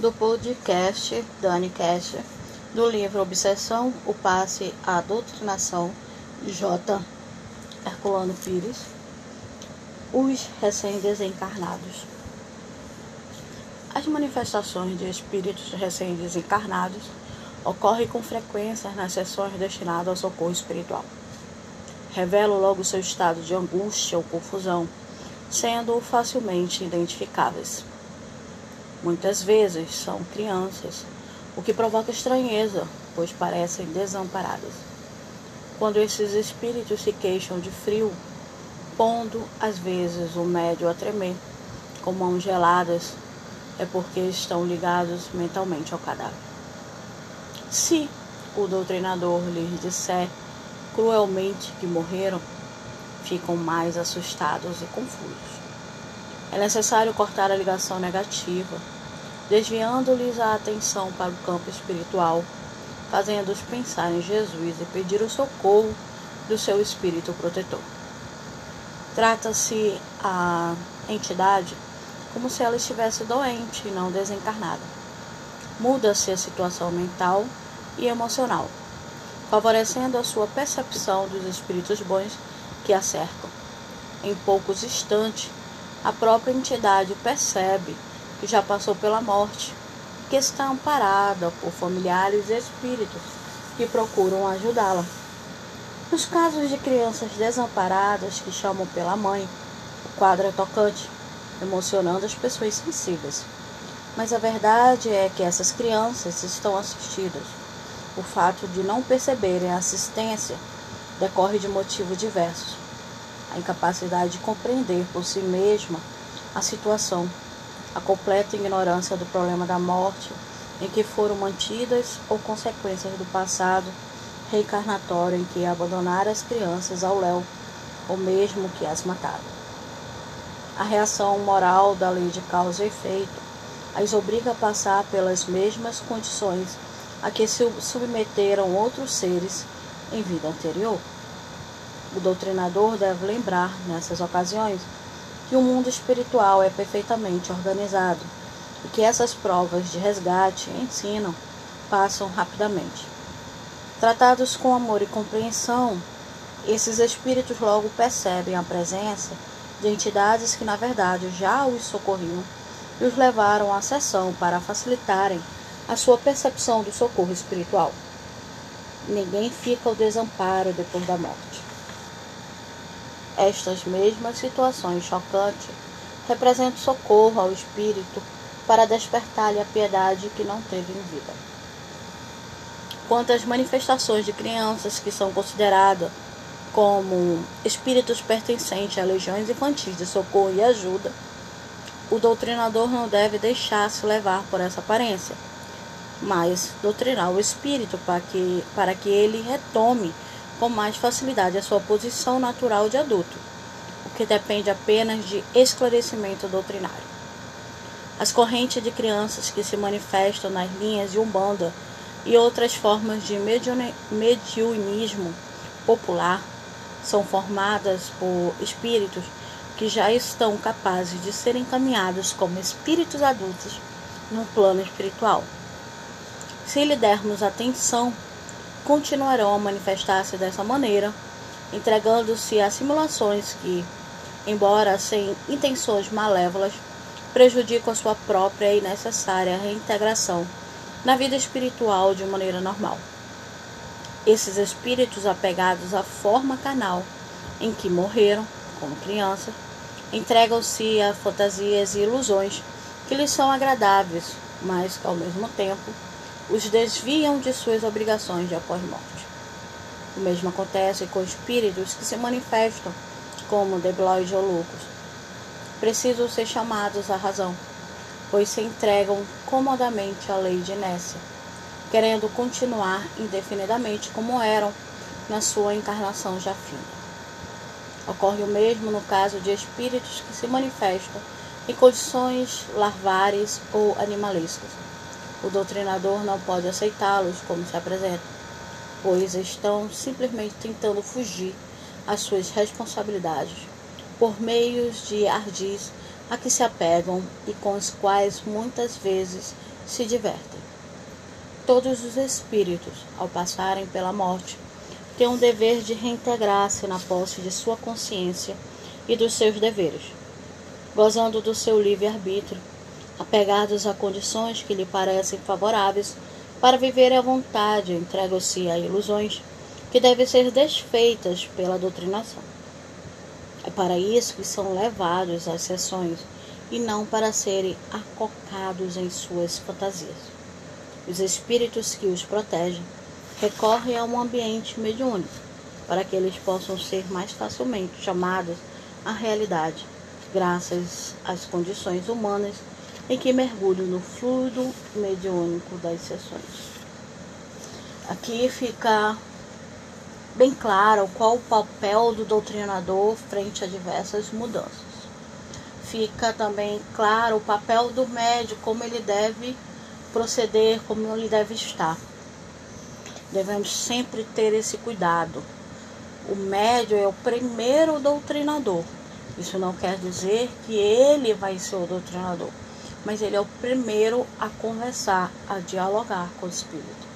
do podcast Dani Cash, do livro Obsessão, o Passe à Doutrinação, J. Herculano Pires, os recém-desencarnados. As manifestações de espíritos recém-desencarnados ocorrem com frequência nas sessões destinadas ao socorro espiritual. Revelam logo seu estado de angústia ou confusão, sendo facilmente identificáveis. Muitas vezes são crianças, o que provoca estranheza, pois parecem desamparadas. Quando esses espíritos se queixam de frio, pondo às vezes o médio a tremer, com mãos geladas, é porque estão ligados mentalmente ao cadáver. Se o doutrinador lhes disser cruelmente que morreram, ficam mais assustados e confusos. É necessário cortar a ligação negativa, desviando-lhes a atenção para o campo espiritual, fazendo-os pensar em Jesus e pedir o socorro do seu espírito protetor. Trata-se a entidade como se ela estivesse doente e não desencarnada. Muda-se a situação mental e emocional, favorecendo a sua percepção dos espíritos bons que a cercam. Em poucos instantes, a própria entidade percebe que já passou pela morte, que está amparada por familiares e espíritos que procuram ajudá-la. Nos casos de crianças desamparadas que chamam pela mãe, o quadro é tocante, emocionando as pessoas sensíveis. Mas a verdade é que essas crianças estão assistidas. O fato de não perceberem a assistência decorre de motivos diversos. A incapacidade de compreender por si mesma a situação, a completa ignorância do problema da morte em que foram mantidas ou consequências do passado reencarnatório em que abandonaram as crianças ao léu, ou mesmo que as mataram. A reação moral da lei de causa e efeito as obriga a passar pelas mesmas condições a que se submeteram outros seres em vida anterior. O doutrinador deve lembrar, nessas ocasiões, que o mundo espiritual é perfeitamente organizado e que essas provas de resgate ensinam passam rapidamente. Tratados com amor e compreensão, esses espíritos logo percebem a presença de entidades que, na verdade, já os socorriam e os levaram à sessão para facilitarem a sua percepção do socorro espiritual. Ninguém fica ao desamparo depois da morte. Estas mesmas situações chocantes representam socorro ao espírito para despertar-lhe a piedade que não teve em vida. Quanto às manifestações de crianças que são consideradas como espíritos pertencentes a legiões infantis de socorro e ajuda, o doutrinador não deve deixar-se levar por essa aparência, mas doutrinar o espírito para que, para que ele retome com mais facilidade a sua posição natural de adulto, o que depende apenas de esclarecimento doutrinário. As correntes de crianças que se manifestam nas linhas de Umbanda e outras formas de mediunismo popular são formadas por espíritos que já estão capazes de serem encaminhados como espíritos adultos no plano espiritual. Se lhe dermos atenção, continuarão a manifestar-se dessa maneira, entregando-se a simulações que, embora sem intenções malévolas, prejudicam a sua própria e necessária reintegração na vida espiritual de maneira normal. Esses espíritos apegados à forma carnal em que morreram, como crianças, entregam-se a fantasias e ilusões que lhes são agradáveis, mas que ao mesmo tempo os desviam de suas obrigações de após morte. O mesmo acontece com espíritos que se manifestam como debloides ou loucos. Precisam ser chamados à razão pois se entregam comodamente à lei de inércia, querendo continuar indefinidamente como eram na sua encarnação já finda. Ocorre o mesmo no caso de espíritos que se manifestam em condições larvares ou animalescas. O doutrinador não pode aceitá-los como se apresentam, pois estão simplesmente tentando fugir às suas responsabilidades por meios de ardis a que se apegam e com os quais muitas vezes se divertem. Todos os espíritos, ao passarem pela morte, têm um dever de reintegrar-se na posse de sua consciência e dos seus deveres, gozando do seu livre-arbítrio, apegados a condições que lhe parecem favoráveis para viver à vontade, entregam-se a ilusões que devem ser desfeitas pela doutrinação. É para isso que são levados às sessões e não para serem acocados em suas fantasias. Os espíritos que os protegem recorrem a um ambiente mediúnico para que eles possam ser mais facilmente chamados à realidade, graças às condições humanas em que mergulham no fluido mediúnico das sessões. Aqui fica bem claro qual o papel do doutrinador frente a diversas mudanças. Fica também claro o papel do médico, como ele deve proceder, como ele deve estar. Devemos sempre ter esse cuidado. O médio é o primeiro doutrinador. Isso não quer dizer que ele vai ser o doutrinador, mas ele é o primeiro a conversar, a dialogar com o espírito.